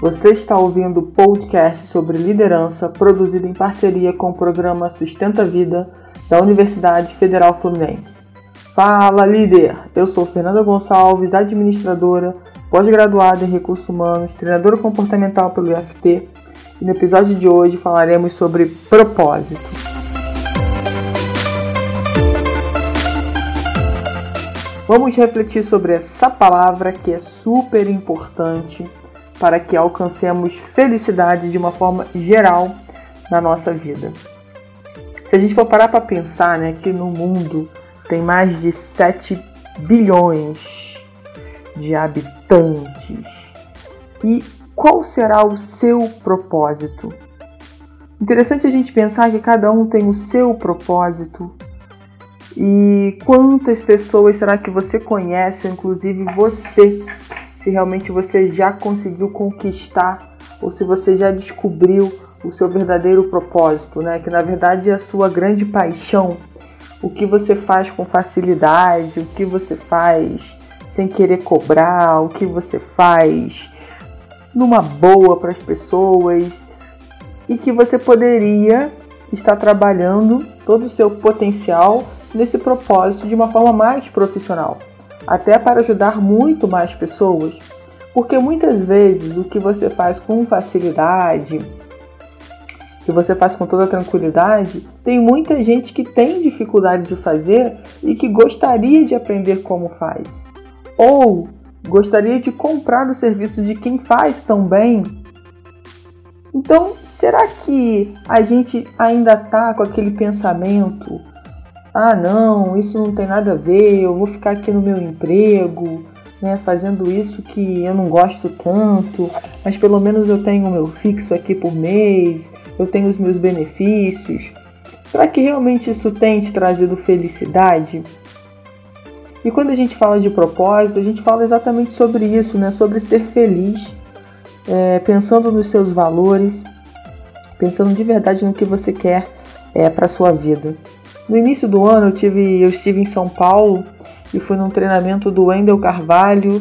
Você está ouvindo o podcast sobre liderança produzido em parceria com o programa Sustenta Vida da Universidade Federal Fluminense. Fala, líder! Eu sou Fernanda Gonçalves, administradora, pós-graduada em recursos humanos, treinadora comportamental pelo IFT, e no episódio de hoje falaremos sobre propósito. Vamos refletir sobre essa palavra que é super importante para que alcancemos felicidade de uma forma geral na nossa vida. Se a gente for parar para pensar, né, que no mundo tem mais de 7 bilhões de habitantes. E qual será o seu propósito? Interessante a gente pensar que cada um tem o seu propósito. E quantas pessoas será que você conhece, ou inclusive você, se realmente você já conseguiu conquistar ou se você já descobriu o seu verdadeiro propósito, né? Que na verdade é a sua grande paixão, o que você faz com facilidade, o que você faz sem querer cobrar, o que você faz numa boa para as pessoas e que você poderia estar trabalhando todo o seu potencial nesse propósito de uma forma mais profissional até para ajudar muito mais pessoas, porque muitas vezes o que você faz com facilidade, que você faz com toda tranquilidade, tem muita gente que tem dificuldade de fazer e que gostaria de aprender como faz, ou gostaria de comprar o serviço de quem faz tão bem. Então, será que a gente ainda está com aquele pensamento ah, não, isso não tem nada a ver, eu vou ficar aqui no meu emprego, né, fazendo isso que eu não gosto tanto, mas pelo menos eu tenho o meu fixo aqui por mês, eu tenho os meus benefícios. Será que realmente isso tem te trazido felicidade? E quando a gente fala de propósito, a gente fala exatamente sobre isso, né? Sobre ser feliz, é, pensando nos seus valores, pensando de verdade no que você quer é, para sua vida. No início do ano eu, tive, eu estive em São Paulo e fui num treinamento do Wendel Carvalho,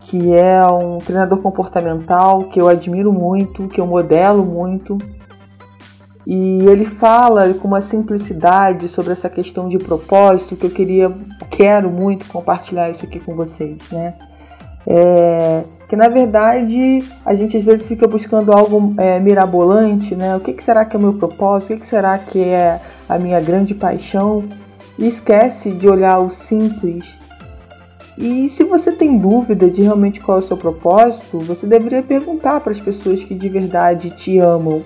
que é um treinador comportamental que eu admiro muito, que eu modelo muito. E ele fala com uma simplicidade sobre essa questão de propósito que eu queria, quero muito compartilhar isso aqui com vocês, né? É, que na verdade a gente às vezes fica buscando algo é, mirabolante, né? O que, que, será que é o meu propósito? O que, que será que é a minha grande paixão? Esquece de olhar o simples. E se você tem dúvida de realmente qual é o seu propósito, você deveria perguntar para as pessoas que de verdade te amam,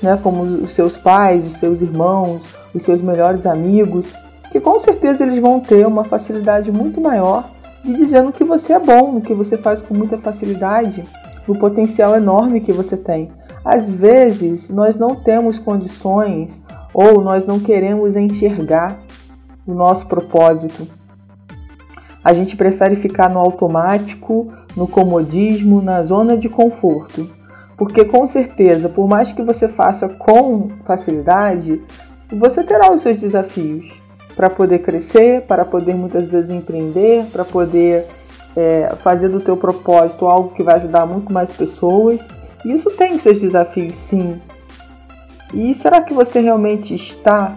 né? Como os seus pais, os seus irmãos, os seus melhores amigos, que com certeza eles vão ter uma facilidade muito maior de dizendo que você é bom, que você faz com muita facilidade, no potencial enorme que você tem. Às vezes, nós não temos condições ou nós não queremos enxergar o nosso propósito. A gente prefere ficar no automático, no comodismo, na zona de conforto. Porque com certeza, por mais que você faça com facilidade, você terá os seus desafios para poder crescer, para poder muitas vezes empreender, para poder é, fazer do teu propósito algo que vai ajudar muito mais pessoas. Isso tem seus desafios, sim. E será que você realmente está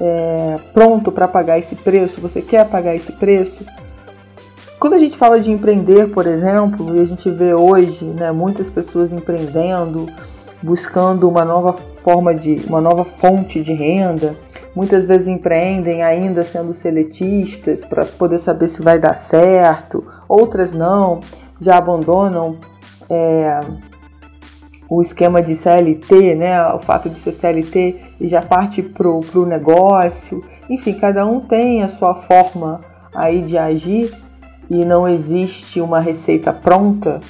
é, pronto para pagar esse preço? Você quer pagar esse preço? Quando a gente fala de empreender, por exemplo, e a gente vê hoje né, muitas pessoas empreendendo, buscando uma nova forma de, uma nova fonte de renda, muitas vezes empreendem ainda sendo seletistas para poder saber se vai dar certo, outras não, já abandonam é, o esquema de CLT, né, o fato de ser CLT e já parte para o negócio. Enfim, cada um tem a sua forma aí de agir e não existe uma receita pronta,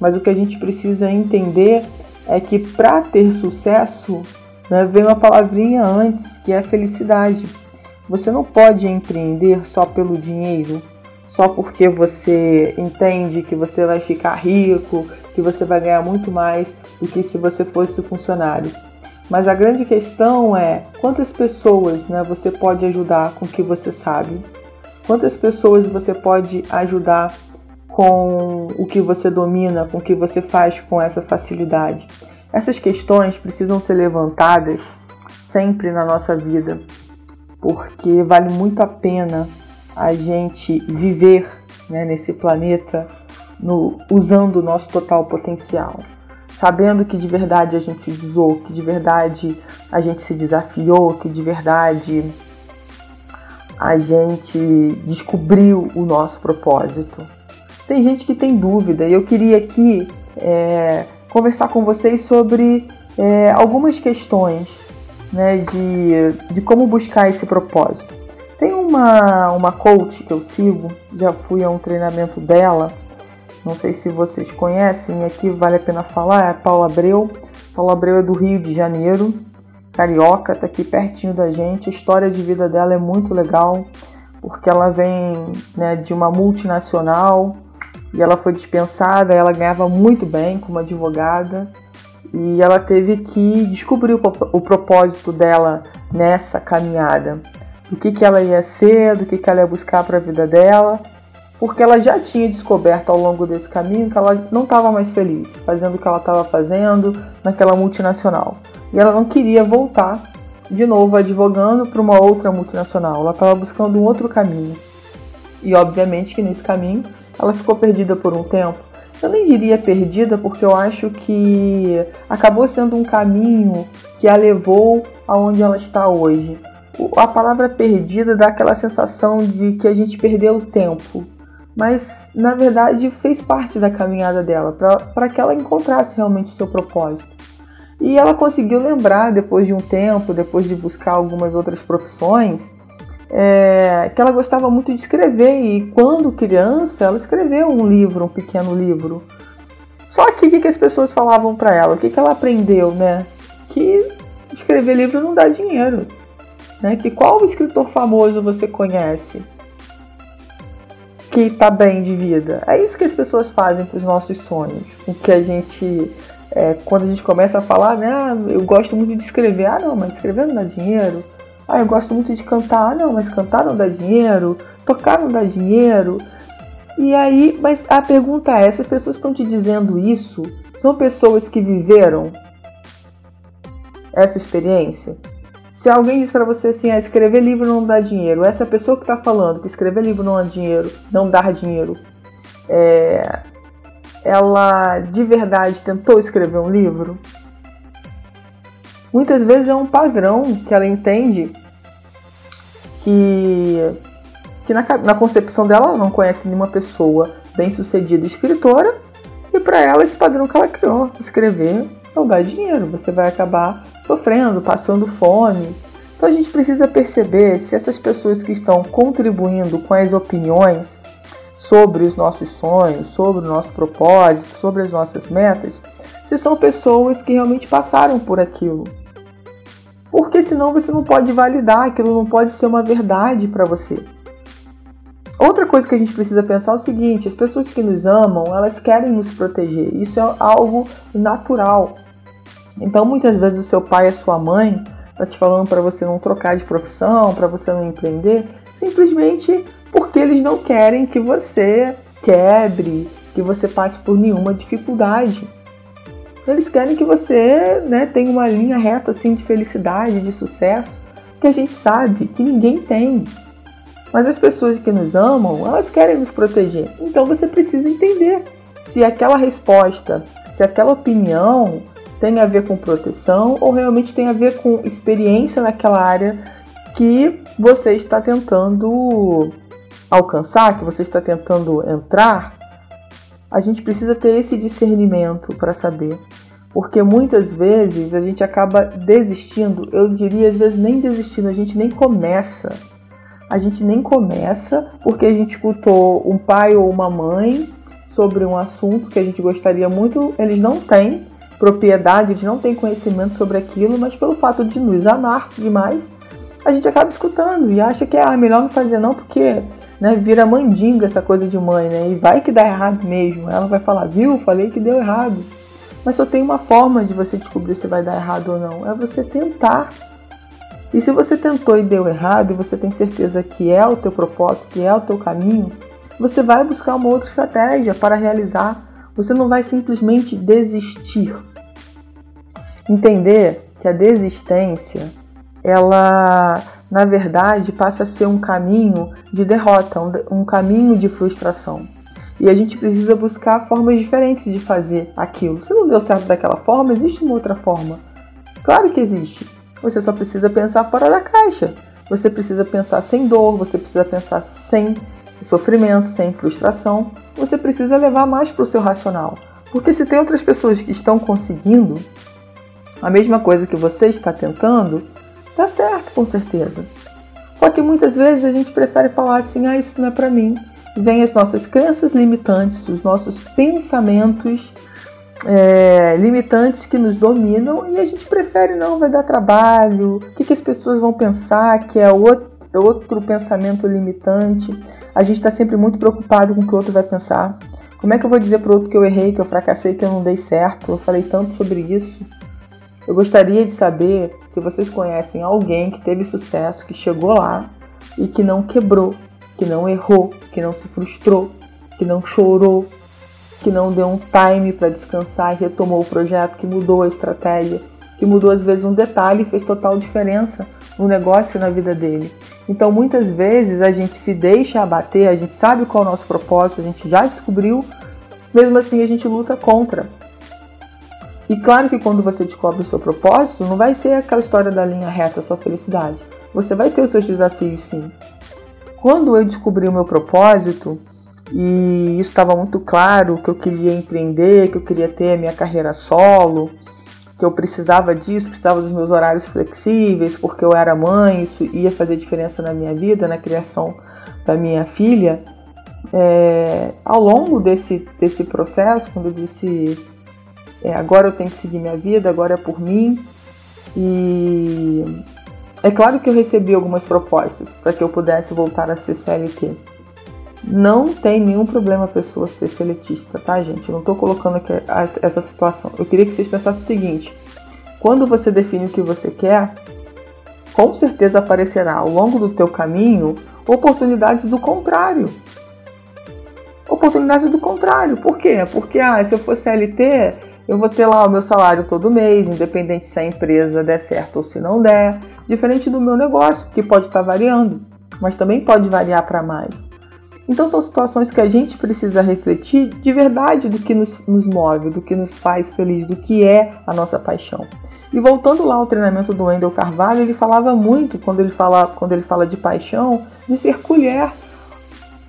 mas o que a gente precisa entender é que para ter sucesso né, vem uma palavrinha antes que é felicidade. Você não pode empreender só pelo dinheiro, só porque você entende que você vai ficar rico, que você vai ganhar muito mais do que se você fosse funcionário. Mas a grande questão é quantas pessoas né, você pode ajudar com o que você sabe? Quantas pessoas você pode ajudar com o que você domina, com o que você faz com essa facilidade. Essas questões precisam ser levantadas sempre na nossa vida, porque vale muito a pena a gente viver né, nesse planeta no, usando o nosso total potencial, sabendo que de verdade a gente usou, que de verdade a gente se desafiou, que de verdade a gente descobriu o nosso propósito. Tem gente que tem dúvida e eu queria aqui é, conversar com vocês sobre é, algumas questões né, de, de como buscar esse propósito. Tem uma, uma coach que eu sigo, já fui a um treinamento dela, não sei se vocês conhecem, aqui vale a pena falar, é a Paula Abreu. Paula Abreu é do Rio de Janeiro, carioca, tá aqui pertinho da gente. A história de vida dela é muito legal, porque ela vem né, de uma multinacional e ela foi dispensada, ela ganhava muito bem como advogada e ela teve que descobrir o, o propósito dela nessa caminhada, do que, que ela ia ser, do que, que ela ia buscar para a vida dela, porque ela já tinha descoberto ao longo desse caminho que ela não estava mais feliz fazendo o que ela estava fazendo naquela multinacional e ela não queria voltar de novo advogando para uma outra multinacional, ela estava buscando um outro caminho e obviamente que nesse caminho ela ficou perdida por um tempo. Eu nem diria perdida, porque eu acho que acabou sendo um caminho que a levou aonde ela está hoje. A palavra perdida dá aquela sensação de que a gente perdeu o tempo, mas na verdade fez parte da caminhada dela para que ela encontrasse realmente seu propósito. E ela conseguiu lembrar, depois de um tempo, depois de buscar algumas outras profissões, é, que ela gostava muito de escrever e quando criança ela escreveu um livro, um pequeno livro. Só que o que, que as pessoas falavam para ela? O que, que ela aprendeu, né? Que escrever livro não dá dinheiro. Né? Que qual escritor famoso você conhece que está bem de vida? É isso que as pessoas fazem com os nossos sonhos. O que a gente, é, quando a gente começa a falar, né? Ah, eu gosto muito de escrever. Ah, não, mas escrever não dá dinheiro. Ah, eu gosto muito de cantar. Ah, não, mas cantar não dá dinheiro. Tocar não dá dinheiro. E aí, mas a pergunta é: essas pessoas estão te dizendo isso? São pessoas que viveram essa experiência? Se alguém diz para você assim, ah, escrever livro não dá dinheiro, essa pessoa que está falando que escrever livro não dá dinheiro, não dá dinheiro, é, ela de verdade tentou escrever um livro? muitas vezes é um padrão que ela entende que, que na, na concepção dela ela não conhece nenhuma pessoa bem sucedida escritora e para ela esse padrão que ela criou, escrever não dá dinheiro, você vai acabar sofrendo, passando fome. Então a gente precisa perceber se essas pessoas que estão contribuindo com as opiniões sobre os nossos sonhos, sobre o nosso propósito, sobre as nossas metas, se são pessoas que realmente passaram por aquilo porque senão você não pode validar, aquilo não pode ser uma verdade para você. Outra coisa que a gente precisa pensar é o seguinte: as pessoas que nos amam, elas querem nos proteger. Isso é algo natural. Então, muitas vezes o seu pai e a sua mãe tá te falando para você não trocar de profissão, para você não empreender, simplesmente porque eles não querem que você quebre, que você passe por nenhuma dificuldade. Eles querem que você né, tenha uma linha reta assim de felicidade, de sucesso, que a gente sabe que ninguém tem. Mas as pessoas que nos amam, elas querem nos proteger. Então você precisa entender se aquela resposta, se aquela opinião tem a ver com proteção ou realmente tem a ver com experiência naquela área que você está tentando alcançar, que você está tentando entrar a gente precisa ter esse discernimento para saber. Porque muitas vezes a gente acaba desistindo, eu diria às vezes nem desistindo, a gente nem começa. A gente nem começa porque a gente escutou um pai ou uma mãe sobre um assunto que a gente gostaria muito, eles não têm propriedade, eles não têm conhecimento sobre aquilo, mas pelo fato de nos amar demais, a gente acaba escutando e acha que é ah, melhor não fazer não porque né, vira mandinga essa coisa de mãe, né? E vai que dá errado mesmo. Ela vai falar, viu? Falei que deu errado. Mas só tem uma forma de você descobrir se vai dar errado ou não. É você tentar. E se você tentou e deu errado, e você tem certeza que é o teu propósito, que é o teu caminho, você vai buscar uma outra estratégia para realizar. Você não vai simplesmente desistir. Entender que a desistência, ela na verdade passa a ser um caminho de derrota, um, caminho de frustração. E a gente precisa buscar formas diferentes de fazer aquilo. Se não deu certo daquela forma, existe uma outra forma. Claro que existe. Você só precisa pensar fora da caixa. Você precisa pensar sem dor, você precisa pensar sem sofrimento, sem frustração. Você precisa levar mais para o seu racional. Porque se tem outras pessoas que estão conseguindo a mesma coisa que você está tentando, dá certo com certeza. Só que muitas vezes a gente prefere falar assim: ah, isso não é para mim vem as nossas crenças limitantes, os nossos pensamentos é, limitantes que nos dominam e a gente prefere não, vai dar trabalho, o que, que as pessoas vão pensar que é outro, outro pensamento limitante. A gente está sempre muito preocupado com o que o outro vai pensar. Como é que eu vou dizer para o outro que eu errei, que eu fracassei, que eu não dei certo? Eu falei tanto sobre isso. Eu gostaria de saber se vocês conhecem alguém que teve sucesso, que chegou lá e que não quebrou, que não errou, que não se frustrou, que não chorou, que não deu um time para descansar e retomou o projeto, que mudou a estratégia, que mudou às vezes um detalhe e fez total diferença no negócio e na vida dele. Então muitas vezes a gente se deixa abater, a gente sabe qual é o nosso propósito, a gente já descobriu, mesmo assim a gente luta contra. E claro que quando você descobre o seu propósito, não vai ser aquela história da linha reta, sua felicidade. Você vai ter os seus desafios sim. Quando eu descobri o meu propósito, e isso estava muito claro que eu queria empreender, que eu queria ter a minha carreira solo, que eu precisava disso, precisava dos meus horários flexíveis, porque eu era mãe, isso ia fazer diferença na minha vida, na criação da minha filha. É, ao longo desse, desse processo, quando eu disse é, agora eu tenho que seguir minha vida, agora é por mim, e é claro que eu recebi algumas propostas para que eu pudesse voltar a ser CLT. Não tem nenhum problema a pessoa ser seletista, tá, gente? Eu não estou colocando aqui essa situação. Eu queria que vocês pensassem o seguinte: quando você define o que você quer, com certeza aparecerá ao longo do teu caminho oportunidades do contrário. Oportunidades do contrário. Por quê? Porque ah, se eu for CLT, eu vou ter lá o meu salário todo mês, independente se a empresa der certo ou se não der. Diferente do meu negócio, que pode estar variando, mas também pode variar para mais. Então são situações que a gente precisa refletir de verdade do que nos, nos move, do que nos faz feliz, do que é a nossa paixão. E voltando lá ao treinamento do Wendel Carvalho, ele falava muito, quando ele fala, quando ele fala de paixão, de ser colher.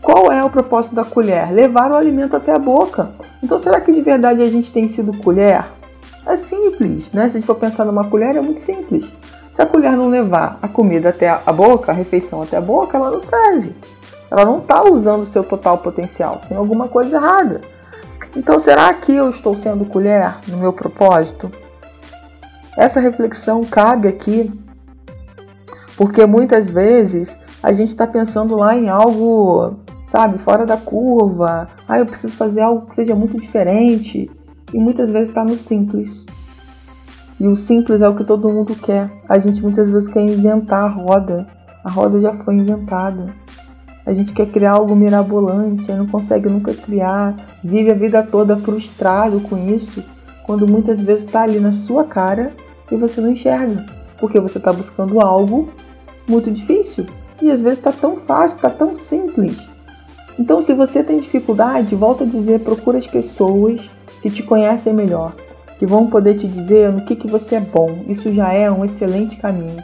Qual é o propósito da colher? Levar o alimento até a boca. Então será que de verdade a gente tem sido colher? É simples, né? Se a gente for pensar numa colher, é muito simples. Se a colher não levar a comida até a boca, a refeição até a boca, ela não serve. Ela não está usando o seu total potencial. Tem alguma coisa errada. Então, será que eu estou sendo colher no meu propósito? Essa reflexão cabe aqui, porque muitas vezes a gente está pensando lá em algo, sabe, fora da curva. Ah, eu preciso fazer algo que seja muito diferente. E muitas vezes está no simples. E o simples é o que todo mundo quer. A gente muitas vezes quer inventar a roda. A roda já foi inventada. A gente quer criar algo mirabolante, não consegue nunca criar, vive a vida toda frustrado com isso, quando muitas vezes está ali na sua cara e você não enxerga, porque você está buscando algo muito difícil e às vezes está tão fácil, está tão simples. Então, se você tem dificuldade, volta a dizer, procura as pessoas que te conhecem melhor, que vão poder te dizer no que, que você é bom. Isso já é um excelente caminho.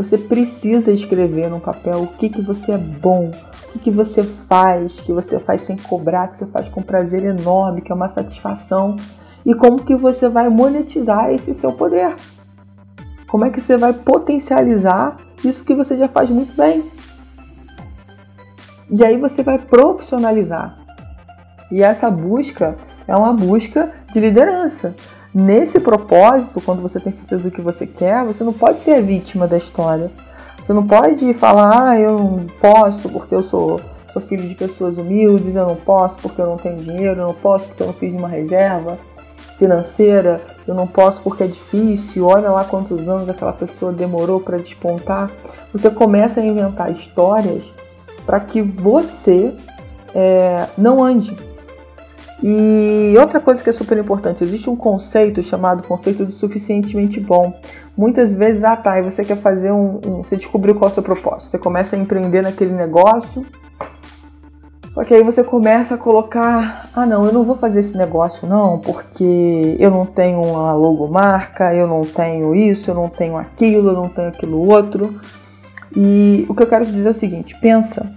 Você precisa escrever no papel o que, que você é bom, o que, que você faz, que você faz sem cobrar, que você faz com prazer enorme, que é uma satisfação. E como que você vai monetizar esse seu poder. Como é que você vai potencializar isso que você já faz muito bem. E aí você vai profissionalizar. E essa busca é uma busca de liderança. Nesse propósito, quando você tem certeza do que você quer, você não pode ser vítima da história. Você não pode falar, ah, eu não posso porque eu sou, sou filho de pessoas humildes, eu não posso porque eu não tenho dinheiro, eu não posso porque eu não fiz uma reserva financeira, eu não posso porque é difícil, olha lá quantos anos aquela pessoa demorou para despontar. Você começa a inventar histórias para que você é, não ande. E outra coisa que é super importante, existe um conceito chamado conceito do suficientemente bom. Muitas vezes, ah tá, você quer fazer um, um, Você descobriu qual é o seu propósito. Você começa a empreender naquele negócio. Só que aí você começa a colocar, ah não, eu não vou fazer esse negócio não, porque eu não tenho uma logomarca, eu não tenho isso, eu não tenho aquilo, eu não tenho aquilo outro. E o que eu quero te dizer é o seguinte, pensa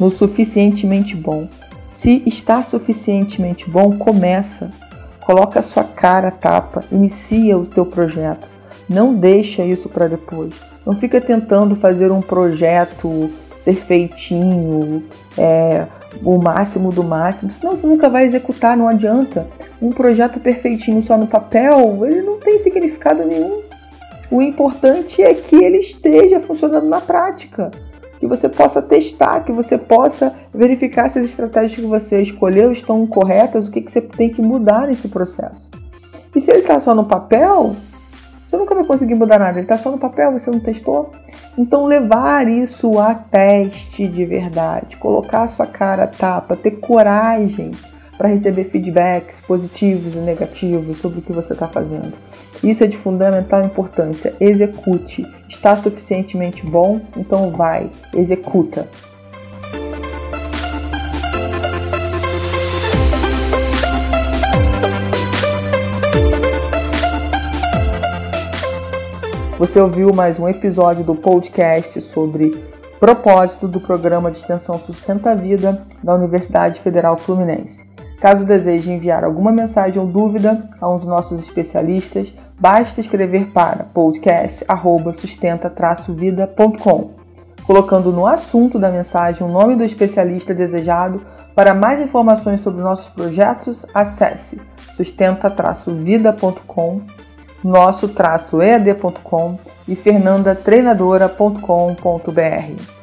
no suficientemente bom. Se está suficientemente bom, começa. Coloca a sua cara, tapa, inicia o teu projeto. Não deixa isso para depois. Não fica tentando fazer um projeto perfeitinho, é, o máximo do máximo, senão você nunca vai executar, não adianta. Um projeto perfeitinho só no papel, ele não tem significado nenhum. O importante é que ele esteja funcionando na prática que você possa testar, que você possa verificar se as estratégias que você escolheu estão corretas, o que, que você tem que mudar nesse processo. E se ele está só no papel, você nunca vai conseguir mudar nada. Ele está só no papel, você não testou. Então, levar isso a teste de verdade, colocar a sua cara a tapa, ter coragem para receber feedbacks positivos e negativos sobre o que você está fazendo. Isso é de fundamental importância. Execute. Está suficientemente bom? Então vai, executa. Você ouviu mais um episódio do podcast sobre propósito do programa de extensão Sustenta a Vida da Universidade Federal Fluminense. Caso deseje enviar alguma mensagem ou dúvida a um dos nossos especialistas, basta escrever para podcast@sustenta-vida.com, colocando no assunto da mensagem o nome do especialista desejado. Para mais informações sobre nossos projetos, acesse sustenta-vida.com, nosso-ead.com e fernandatreinadora.com.br.